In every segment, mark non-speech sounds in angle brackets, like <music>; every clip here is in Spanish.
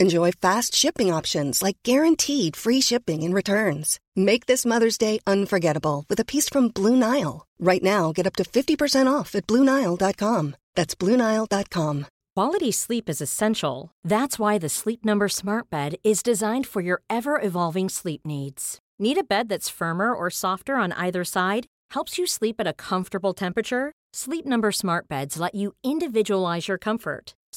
Enjoy fast shipping options like guaranteed free shipping and returns. Make this Mother's Day unforgettable with a piece from Blue Nile. Right now, get up to 50% off at BlueNile.com. That's BlueNile.com. Quality sleep is essential. That's why the Sleep Number Smart Bed is designed for your ever evolving sleep needs. Need a bed that's firmer or softer on either side? Helps you sleep at a comfortable temperature? Sleep Number Smart Beds let you individualize your comfort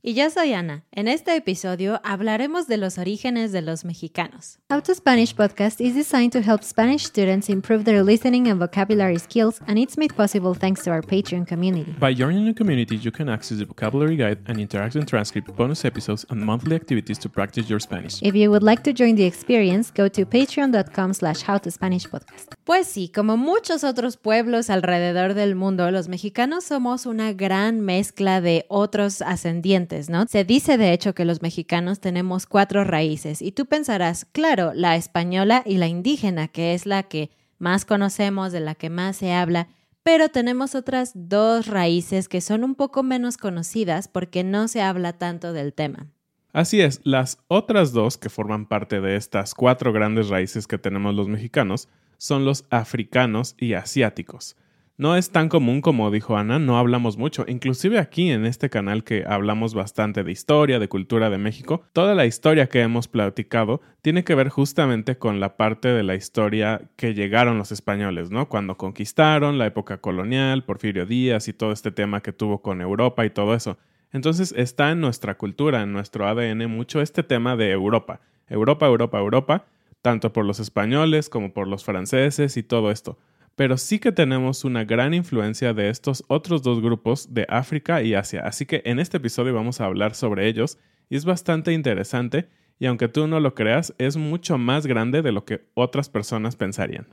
Y yo soy Ana. En este episodio hablaremos de los orígenes de los mexicanos. How to Spanish podcast is designed to help Spanish students improve their listening and vocabulary skills, and it's made possible thanks to our Patreon community. By joining the community, you can access the vocabulary guide and interactive transcript, bonus episodes, and monthly activities to practice your Spanish. If you would like to join the experience, go to patreon.com slash howtospanishpodcast. Pues sí, como muchos otros pueblos alrededor del mundo, los mexicanos somos una gran mezcla de otros ascendientes Se dice de hecho que los mexicanos tenemos cuatro raíces y tú pensarás, claro, la española y la indígena, que es la que más conocemos, de la que más se habla, pero tenemos otras dos raíces que son un poco menos conocidas porque no se habla tanto del tema. Así es, las otras dos que forman parte de estas cuatro grandes raíces que tenemos los mexicanos son los africanos y asiáticos. No es tan común como dijo Ana, no hablamos mucho. Inclusive aquí en este canal que hablamos bastante de historia, de cultura de México, toda la historia que hemos platicado tiene que ver justamente con la parte de la historia que llegaron los españoles, ¿no? Cuando conquistaron, la época colonial, Porfirio Díaz y todo este tema que tuvo con Europa y todo eso. Entonces está en nuestra cultura, en nuestro ADN mucho este tema de Europa. Europa, Europa, Europa, tanto por los españoles como por los franceses y todo esto pero sí que tenemos una gran influencia de estos otros dos grupos de África y Asia. Así que en este episodio vamos a hablar sobre ellos y es bastante interesante y aunque tú no lo creas, es mucho más grande de lo que otras personas pensarían.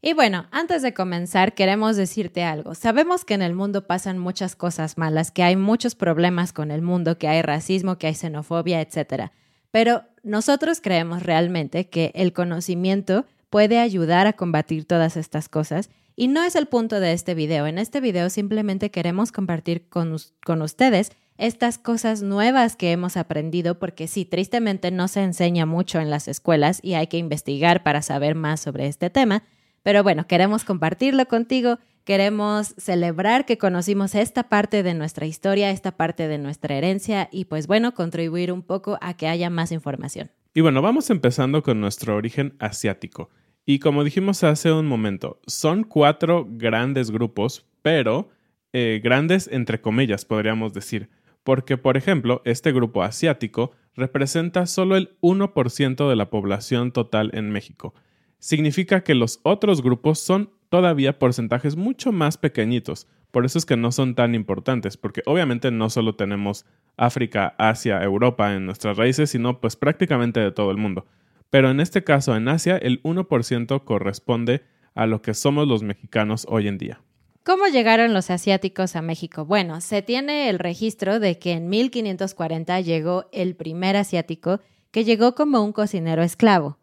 Y bueno, antes de comenzar, queremos decirte algo. Sabemos que en el mundo pasan muchas cosas malas, que hay muchos problemas con el mundo, que hay racismo, que hay xenofobia, etc. Pero nosotros creemos realmente que el conocimiento puede ayudar a combatir todas estas cosas. Y no es el punto de este video. En este video simplemente queremos compartir con, con ustedes estas cosas nuevas que hemos aprendido, porque sí, tristemente no se enseña mucho en las escuelas y hay que investigar para saber más sobre este tema. Pero bueno, queremos compartirlo contigo, queremos celebrar que conocimos esta parte de nuestra historia, esta parte de nuestra herencia y pues bueno, contribuir un poco a que haya más información. Y bueno, vamos empezando con nuestro origen asiático. Y como dijimos hace un momento, son cuatro grandes grupos, pero eh, grandes entre comillas, podríamos decir. Porque, por ejemplo, este grupo asiático representa solo el 1% de la población total en México. Significa que los otros grupos son todavía porcentajes mucho más pequeñitos. Por eso es que no son tan importantes, porque obviamente no solo tenemos África, Asia, Europa en nuestras raíces, sino pues prácticamente de todo el mundo. Pero en este caso, en Asia, el 1% corresponde a lo que somos los mexicanos hoy en día. ¿Cómo llegaron los asiáticos a México? Bueno, se tiene el registro de que en 1540 llegó el primer asiático que llegó como un cocinero esclavo,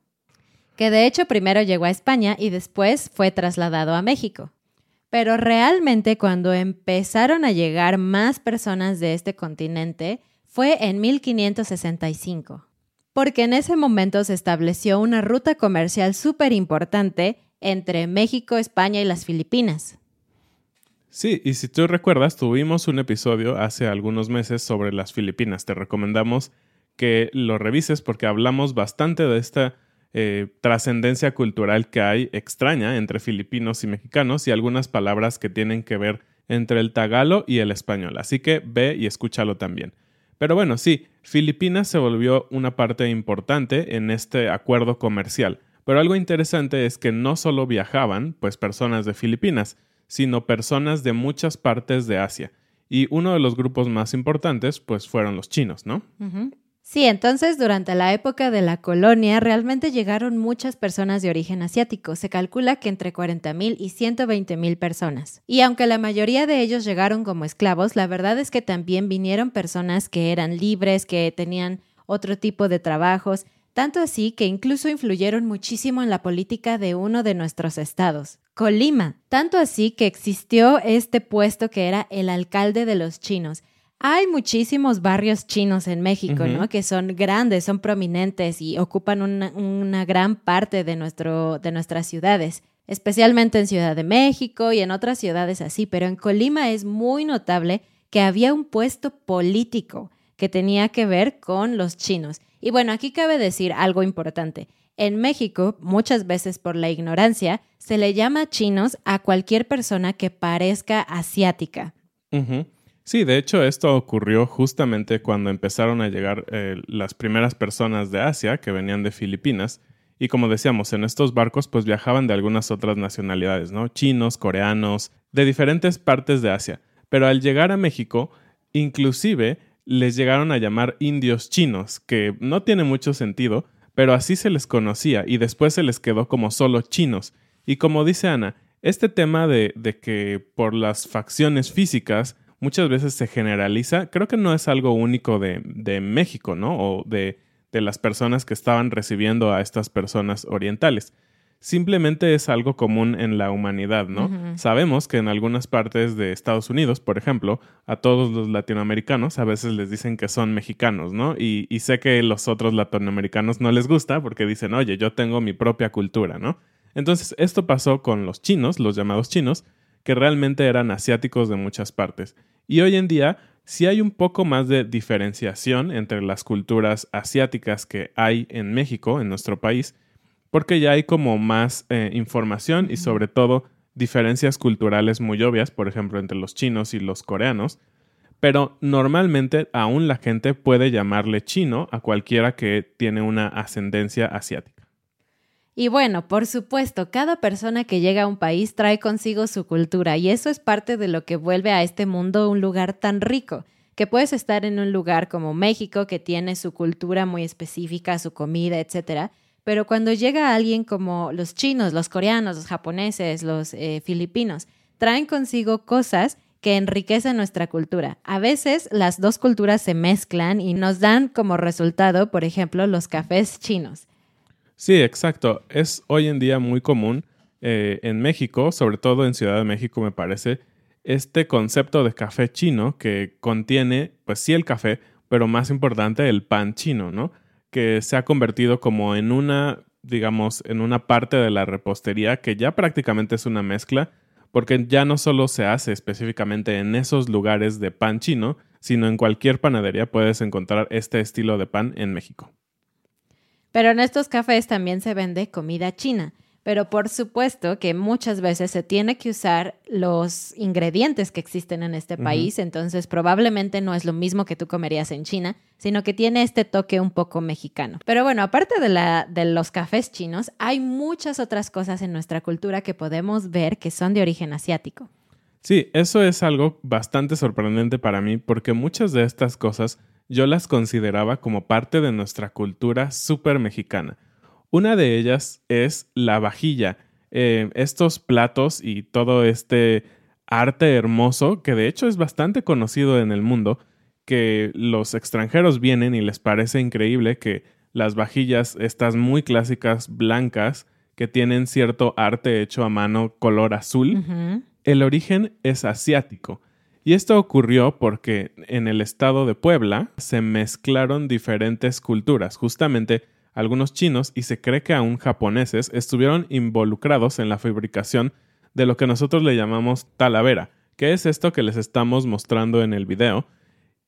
que de hecho primero llegó a España y después fue trasladado a México. Pero realmente cuando empezaron a llegar más personas de este continente fue en 1565, porque en ese momento se estableció una ruta comercial súper importante entre México, España y las Filipinas. Sí, y si tú recuerdas, tuvimos un episodio hace algunos meses sobre las Filipinas. Te recomendamos que lo revises porque hablamos bastante de esta eh, trascendencia cultural que hay extraña entre filipinos y mexicanos y algunas palabras que tienen que ver entre el tagalo y el español. Así que ve y escúchalo también. Pero bueno, sí, Filipinas se volvió una parte importante en este acuerdo comercial. Pero algo interesante es que no solo viajaban, pues personas de Filipinas, sino personas de muchas partes de Asia. Y uno de los grupos más importantes, pues fueron los chinos, ¿no? Sí, entonces durante la época de la colonia realmente llegaron muchas personas de origen asiático. Se calcula que entre 40.000 y 120.000 personas. Y aunque la mayoría de ellos llegaron como esclavos, la verdad es que también vinieron personas que eran libres, que tenían otro tipo de trabajos, tanto así que incluso influyeron muchísimo en la política de uno de nuestros estados, Colima. Tanto así que existió este puesto que era el alcalde de los chinos hay muchísimos barrios chinos en México, ¿no? Que son grandes, son prominentes y ocupan una, gran parte de, nuestro, de nuestras ciudades, especialmente en Ciudad de México y en otras ciudades así, pero en Colima es muy notable que había un puesto político que tenía que ver con los chinos. Y bueno, aquí cabe decir algo importante. En México, muchas veces por la ignorancia, se le llama chinos a cualquier persona que parezca asiática. Sí, de hecho esto ocurrió justamente cuando empezaron a llegar eh, las primeras personas de Asia que venían de Filipinas y como decíamos, en estos barcos pues viajaban de algunas otras nacionalidades, ¿no? Chinos, coreanos, de diferentes partes de Asia. Pero al llegar a México, inclusive les llegaron a llamar indios chinos, que no tiene mucho sentido, pero así se les conocía y después se les quedó como solo chinos. Y como dice Ana, este tema de, de que por las facciones físicas muchas veces se generaliza. Creo que no es algo único de, de México, ¿no? O de, de, las personas que estaban recibiendo a estas personas orientales. Simplemente es algo común en la humanidad, ¿no? Sabemos que en algunas partes de Estados Unidos, por ejemplo, a todos los latinoamericanos a veces les dicen que son mexicanos, ¿no? Y, y sé que los otros latinoamericanos no les gusta porque dicen, oye, yo tengo mi propia cultura, ¿no? Entonces, esto pasó con los chinos, los llamados chinos, que realmente eran asiáticos de muchas partes. Y hoy en día sí hay un poco más de diferenciación entre las culturas asiáticas que hay en México, en nuestro país, porque ya hay como más eh, información y sobre todo diferencias culturales muy obvias, por ejemplo, entre los chinos y los coreanos, pero normalmente aún la gente puede llamarle chino a cualquiera que tiene una ascendencia asiática. Y bueno, por supuesto, cada persona que llega a un país trae consigo su cultura y eso es parte de lo que vuelve a este mundo un lugar tan rico, que puedes estar en un lugar como México que tiene su cultura muy específica, su comida, etcétera, pero cuando llega alguien como los chinos, los coreanos, los japoneses, los eh, filipinos, traen consigo cosas que enriquecen nuestra cultura. A veces las dos culturas se mezclan y nos dan como resultado, por ejemplo, los cafés chinos. Sí, exacto. Es hoy en día muy común eh, en México, sobre todo en Ciudad de México, me parece, este concepto de café chino que contiene, pues sí, el café, pero más importante, el pan chino, ¿no? Que se ha convertido como en una, digamos, en una parte de la repostería que ya prácticamente es una mezcla, porque ya no solo se hace específicamente en esos lugares de pan chino, sino en cualquier panadería puedes encontrar este estilo de pan en México. Pero en estos cafés también se vende comida china. Pero por supuesto que muchas veces se tiene que usar los ingredientes que existen en este país, entonces probablemente no es lo mismo que tú comerías en China, sino que tiene este toque un poco mexicano. Pero bueno, aparte de, la, de los cafés chinos, hay muchas otras cosas en nuestra cultura que podemos ver que son de origen asiático. Sí, eso es algo bastante sorprendente para mí porque muchas de estas cosas yo las consideraba como parte de nuestra cultura súper mexicana. Una de ellas es la vajilla. Eh, estos platos y todo este arte hermoso que de hecho es bastante conocido en el mundo, que los extranjeros vienen y les parece increíble que las vajillas, estas muy clásicas blancas, que tienen cierto arte hecho a mano color azul, el origen es asiático. Y esto ocurrió porque en el estado de Puebla se mezclaron diferentes culturas, justamente algunos chinos y se cree que aún japoneses estuvieron involucrados en la fabricación de lo que nosotros le llamamos talavera, que es esto que les estamos mostrando en el video.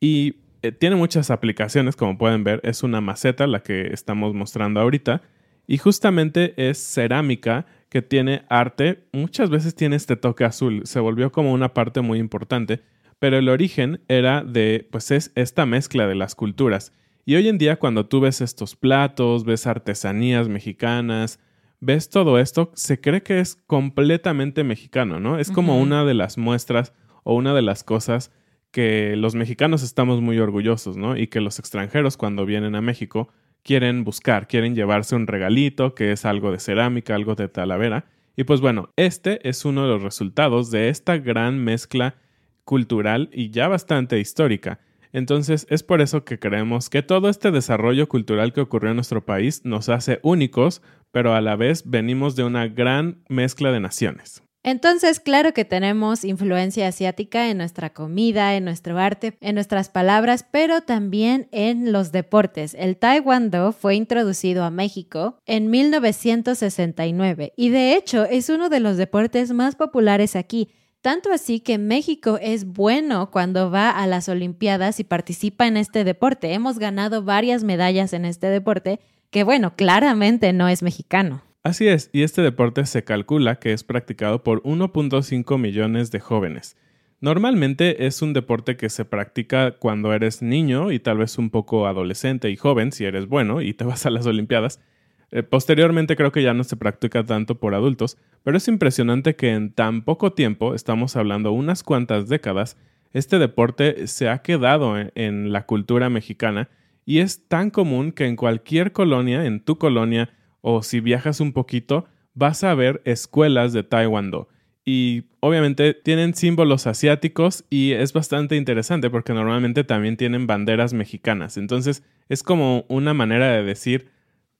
Y eh, tiene muchas aplicaciones, como pueden ver, es una maceta la que estamos mostrando ahorita. Y justamente es cerámica que tiene arte, muchas veces tiene este toque azul, se volvió como una parte muy importante, pero el origen era de, pues es esta mezcla de las culturas. Y hoy en día cuando tú ves estos platos, ves artesanías mexicanas, ves todo esto, se cree que es completamente mexicano, ¿no? Es como una de las muestras o una de las cosas que los mexicanos estamos muy orgullosos, ¿no? Y que los extranjeros cuando vienen a México quieren buscar, quieren llevarse un regalito que es algo de cerámica, algo de talavera. Y pues bueno, este es uno de los resultados de esta gran mezcla cultural y ya bastante histórica. Entonces es por eso que creemos que todo este desarrollo cultural que ocurrió en nuestro país nos hace únicos, pero a la vez venimos de una gran mezcla de naciones. Entonces, claro que tenemos influencia asiática en nuestra comida, en nuestro arte, en nuestras palabras, pero también en los deportes. El taekwondo fue introducido a México en 1969 y de hecho es uno de los deportes más populares aquí. Tanto así que México es bueno cuando va a las Olimpiadas y participa en este deporte. Hemos ganado varias medallas en este deporte que, bueno, claramente no es mexicano. Así es, y este deporte se calcula que es practicado por 1.5 millones de jóvenes. Normalmente es un deporte que se practica cuando eres niño y tal vez un poco adolescente y joven, si eres bueno y te vas a las Olimpiadas, eh, posteriormente creo que ya no se practica tanto por adultos, pero es impresionante que en tan poco tiempo, estamos hablando unas cuantas décadas, este deporte se ha quedado en, la cultura mexicana y es tan común que en cualquier colonia, en tu colonia o si viajas un poquito, vas a ver escuelas de taekwondo. Y obviamente tienen símbolos asiáticos y es bastante interesante porque normalmente también tienen banderas mexicanas. Entonces es como una manera de decir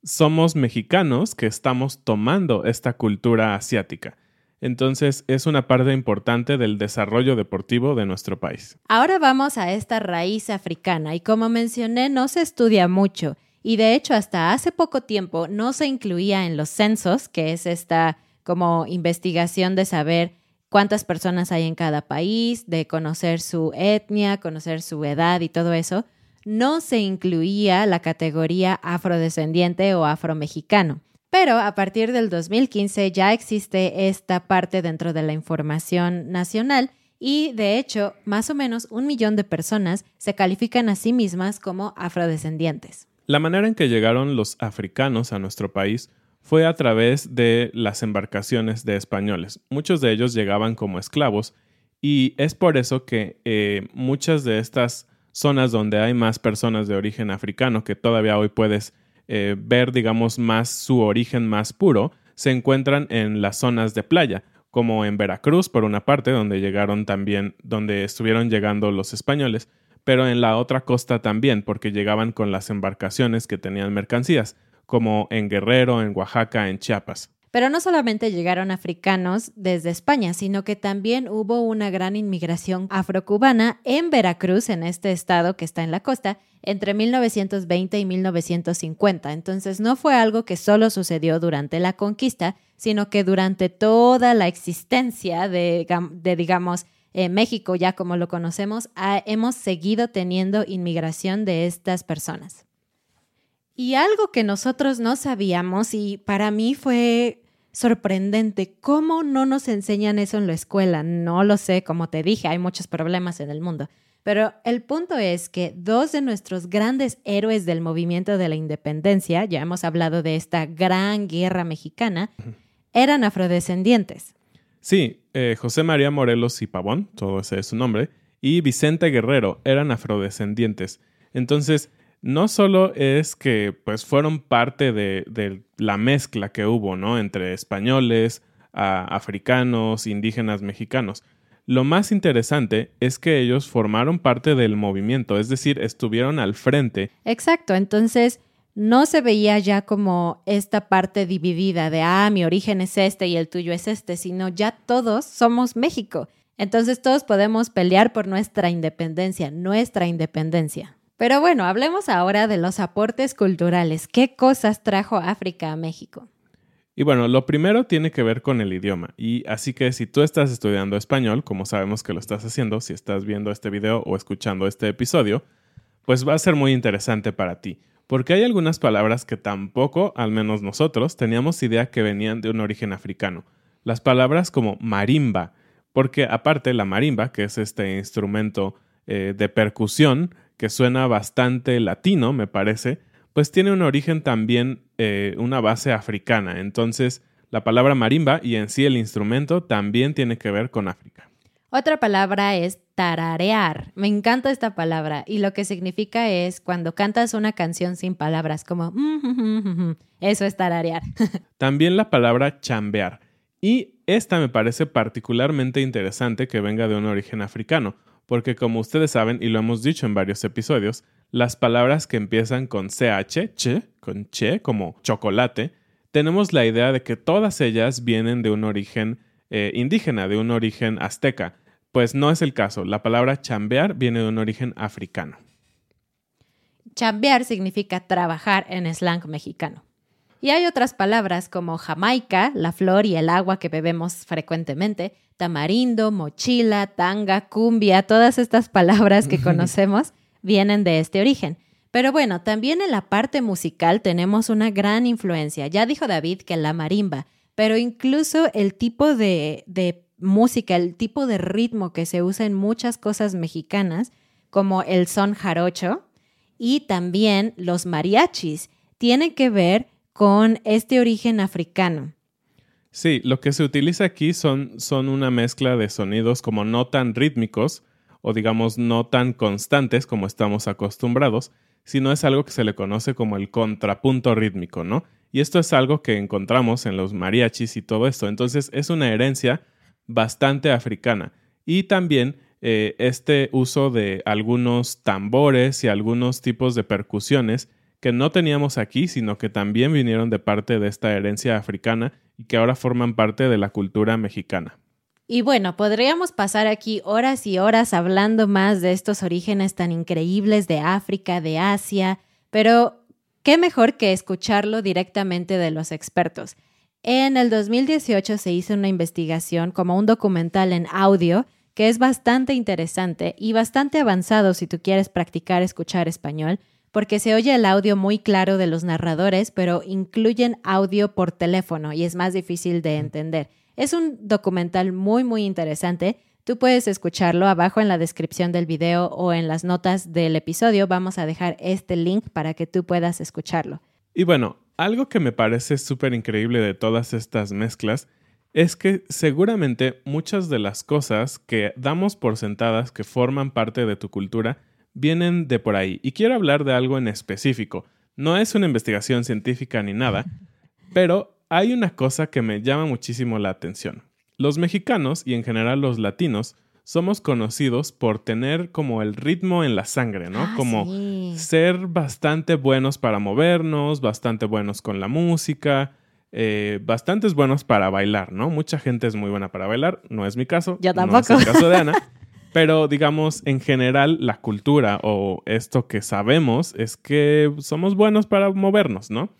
somos mexicanos que estamos tomando esta cultura asiática. Entonces es una parte importante del desarrollo deportivo de nuestro país. Ahora vamos a esta raíz africana y como mencioné no se estudia mucho y de hecho hasta hace poco tiempo no se incluía en los censos, que es esta como investigación de saber cuántas personas hay en cada país, de conocer su etnia, conocer su edad y todo eso no se incluía la categoría afrodescendiente o afromexicano. Pero a partir del 2015 ya existe esta parte dentro de la información nacional y de hecho más o menos un millón de personas se califican a sí mismas como afrodescendientes. La manera en que llegaron los africanos a nuestro país fue a través de las embarcaciones de españoles. Muchos de ellos llegaban como esclavos y es por eso que eh, muchas de estas zonas donde hay más personas de origen africano, que todavía hoy puedes eh, ver, digamos, más su origen más puro, se encuentran en las zonas de playa, como en Veracruz, por una parte, donde llegaron también, donde estuvieron llegando los españoles, pero en la otra costa también, porque llegaban con las embarcaciones que tenían mercancías, como en Guerrero, en Oaxaca, en Chiapas. Pero no solamente llegaron africanos desde España, sino que también hubo una gran inmigración afrocubana en Veracruz, en este estado que está en la costa, entre 1920 y 1950. Entonces no fue algo que solo sucedió durante la conquista, sino que durante toda la existencia de, digamos, eh, México, ya como lo conocemos, hemos seguido teniendo inmigración de estas personas. Y algo que nosotros no sabíamos y para mí fue sorprendente, ¿cómo no nos enseñan eso en la escuela? No lo sé, como te dije, hay muchos problemas en el mundo. Pero el punto es que dos de nuestros grandes héroes del movimiento de la independencia, ya hemos hablado de esta gran guerra mexicana, eran afrodescendientes. Sí, eh, José María Morelos y Pavón, todo ese es su nombre, y Vicente Guerrero eran afrodescendientes. Entonces, no solo es que pues fueron parte de, la mezcla que hubo, ¿no? Entre españoles, africanos, indígenas, mexicanos. Lo más interesante es que ellos formaron parte del movimiento, es decir, estuvieron al frente. Exacto, entonces no se veía ya como esta parte dividida de, ah, mi origen es este y el tuyo es este, sino ya todos somos México. Entonces todos podemos pelear por nuestra independencia, nuestra independencia. Pero bueno, hablemos ahora de los aportes culturales. ¿Qué cosas trajo África a México? Y bueno, lo primero tiene que ver con el idioma. Y así que si tú estás estudiando español, como sabemos que lo estás haciendo, si estás viendo este video o escuchando este episodio, pues va a ser muy interesante para ti. Porque hay algunas palabras que tampoco, al menos nosotros, teníamos idea que venían de un origen africano. Las palabras como marimba, porque aparte la marimba, que es este instrumento eh, de percusión que suena bastante latino, me parece, pues tiene un origen también, eh, una base africana. Entonces, la palabra marimba y en sí el instrumento también tiene que ver con África. Otra palabra es tararear. Me encanta esta palabra y lo que significa es cuando cantas una canción sin palabras, como eso es tararear. <laughs> También la palabra chambear. Y esta me parece particularmente interesante que venga de un origen africano, porque como ustedes saben y lo hemos dicho en varios episodios, las palabras que empiezan con ch, che, con che, como chocolate, tenemos la idea de que todas ellas vienen de un origen eh, indígena, de un origen azteca. Pues no es el caso. La palabra chambear viene de un origen africano. Chambear significa trabajar en slang mexicano. Y hay otras palabras como Jamaica, la flor y el agua que bebemos frecuentemente, tamarindo, mochila, tanga, cumbia, todas estas palabras que <laughs> conocemos vienen de este origen. Pero bueno, también en la parte musical tenemos una gran influencia. Ya dijo David que la marimba, pero incluso el tipo de, música, el tipo de ritmo que se usa en muchas cosas mexicanas, como el son jarocho y también los mariachis, tienen que ver con este origen africano. Sí, lo que se utiliza aquí son, son una mezcla de sonidos como no tan rítmicos, o digamos no tan constantes como estamos acostumbrados, sino es algo que se le conoce como el contrapunto rítmico, ¿no? Y esto es algo que encontramos en los mariachis y todo esto. Entonces es una herencia bastante africana. Y también eh, este uso de algunos tambores y algunos tipos de percusiones que no teníamos aquí, sino que también vinieron de parte de esta herencia africana y que ahora forman parte de la cultura mexicana. Y bueno, podríamos pasar aquí horas y horas hablando más de estos orígenes tan increíbles de África, de Asia, pero qué mejor que escucharlo directamente de los expertos. En el 2018 se hizo una investigación como un documental en audio que es bastante interesante y bastante avanzado si tú quieres practicar escuchar español, porque se oye el audio muy claro de los narradores, pero incluyen audio por teléfono y es más difícil de entender. Es un documental muy, muy interesante. Tú puedes escucharlo abajo en la descripción del video o en las notas del episodio. Vamos a dejar este link para que tú puedas escucharlo. Y bueno, algo que me parece súper increíble de todas estas mezclas es que seguramente muchas de las cosas que damos por sentadas que forman parte de tu cultura vienen de por ahí. Y quiero hablar de algo en específico. No es una investigación científica ni nada, pero hay una cosa que me llama muchísimo la atención. Los mexicanos y en general los latinos somos conocidos por tener como el ritmo en la sangre, ¿no? Ah, como ser bastante buenos para movernos, bastante buenos con la música, eh, bastantes buenos para bailar, ¿no? Mucha gente es muy buena para bailar, no es mi caso. Yo tampoco. No es el caso de Ana. <laughs> pero digamos, en general, la cultura o esto que sabemos es que somos buenos para movernos, ¿no?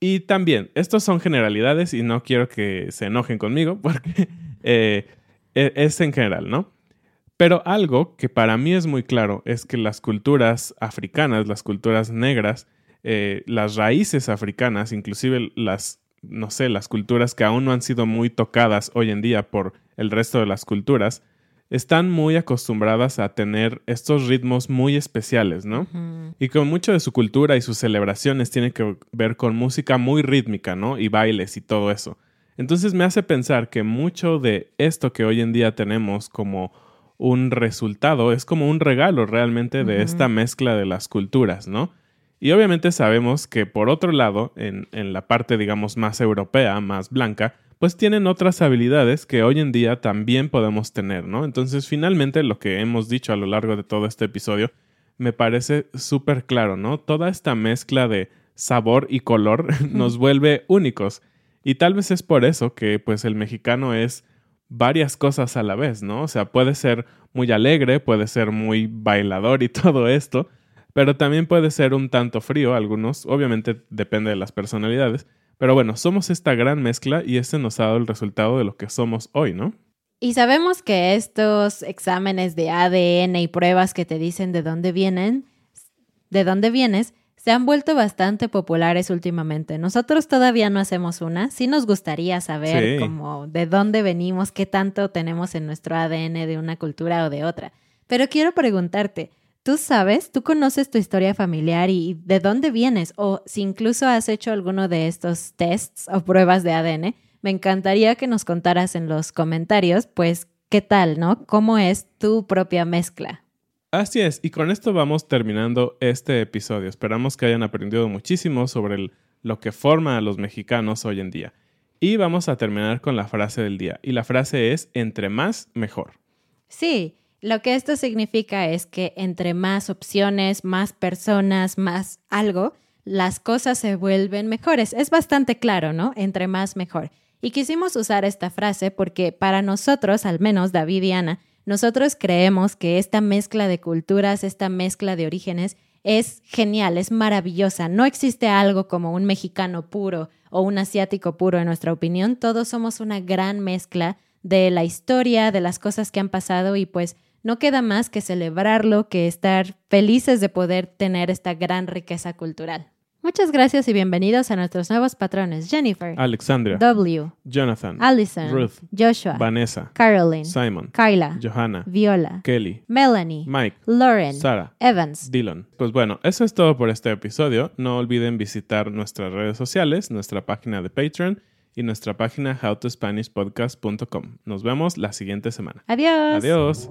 Y también, estos son generalidades y no quiero que se enojen conmigo <laughs> porque eh, e, es en general, ¿no? Pero algo que para mí es muy claro es que las culturas africanas, las culturas negras, eh, las raíces africanas, inclusive las, no sé, las culturas que aún no han sido muy tocadas hoy en día por el resto de las culturas, están muy acostumbradas a tener estos ritmos muy especiales, ¿no? Y con mucho de su cultura y sus celebraciones tiene que ver con música muy rítmica, ¿no? Y bailes y todo eso. Entonces me hace pensar que mucho de esto que hoy en día tenemos como un resultado es como un regalo realmente de esta mezcla de las culturas, ¿no? Y obviamente sabemos que por otro lado, en, en la parte digamos más europea, más blanca, pues tienen otras habilidades que hoy en día también podemos tener, ¿no? Entonces, finalmente, lo que hemos dicho a lo largo de todo este episodio me parece súper claro, ¿no? Toda esta mezcla de sabor y color <laughs> nos vuelve únicos. Y tal vez es por eso que, pues, el mexicano es varias cosas a la vez, ¿no? O sea, puede ser muy alegre, puede ser muy bailador y <laughs> todo esto, pero también puede ser un tanto frío, algunos, obviamente depende de las personalidades, pero bueno, somos esta gran mezcla y este nos ha dado el resultado de lo que somos hoy, ¿no? Y sabemos que estos exámenes de ADN y pruebas que te dicen de dónde vienen, de dónde vienes, se han vuelto bastante populares últimamente. Nosotros todavía no hacemos una. Sí nos gustaría saber como de dónde venimos, qué tanto tenemos en nuestro ADN de una cultura o de otra. Pero quiero preguntarte, ¿tú sabes, tú conoces tu historia familiar y de dónde vienes? O si incluso has hecho alguno de estos tests o pruebas de ADN, me encantaría que nos contaras en los comentarios, pues, qué tal, ¿no? ¿Cómo es tu propia mezcla? Así es, y con esto vamos terminando este episodio. Esperamos que hayan aprendido muchísimo sobre lo que forma a los mexicanos hoy en día. Y vamos a terminar con la frase del día. Y la frase es, entre más, mejor. Sí, lo que esto significa es que entre más opciones, más personas, más algo, las cosas se vuelven mejores. Es bastante claro, ¿no? Entre más, mejor. Y quisimos usar esta frase porque para nosotros, al menos David y Ana, nosotros creemos que esta mezcla de culturas, esta mezcla de orígenes, es genial, es maravillosa. No existe algo como un mexicano puro o un asiático puro, en nuestra opinión. Todos somos una gran mezcla de la historia, de las cosas que han pasado y pues no queda más que celebrarlo, que estar felices de poder tener esta gran riqueza cultural. Muchas gracias y bienvenidos a nuestros nuevos patrones Jennifer, Alexandria, W, Jonathan, Allison, Ruth, Joshua, Vanessa, Caroline, Simon, Kyla, Johanna, Viola, Kelly, Melanie, Mike, Lauren, Sara, Evans. Dylan. Pues bueno, eso es todo por este episodio. No olviden visitar nuestras redes sociales, nuestra página de Patreon y nuestra página howtospanishpodcast.com. Nos vemos la siguiente semana. Adiós. Adiós.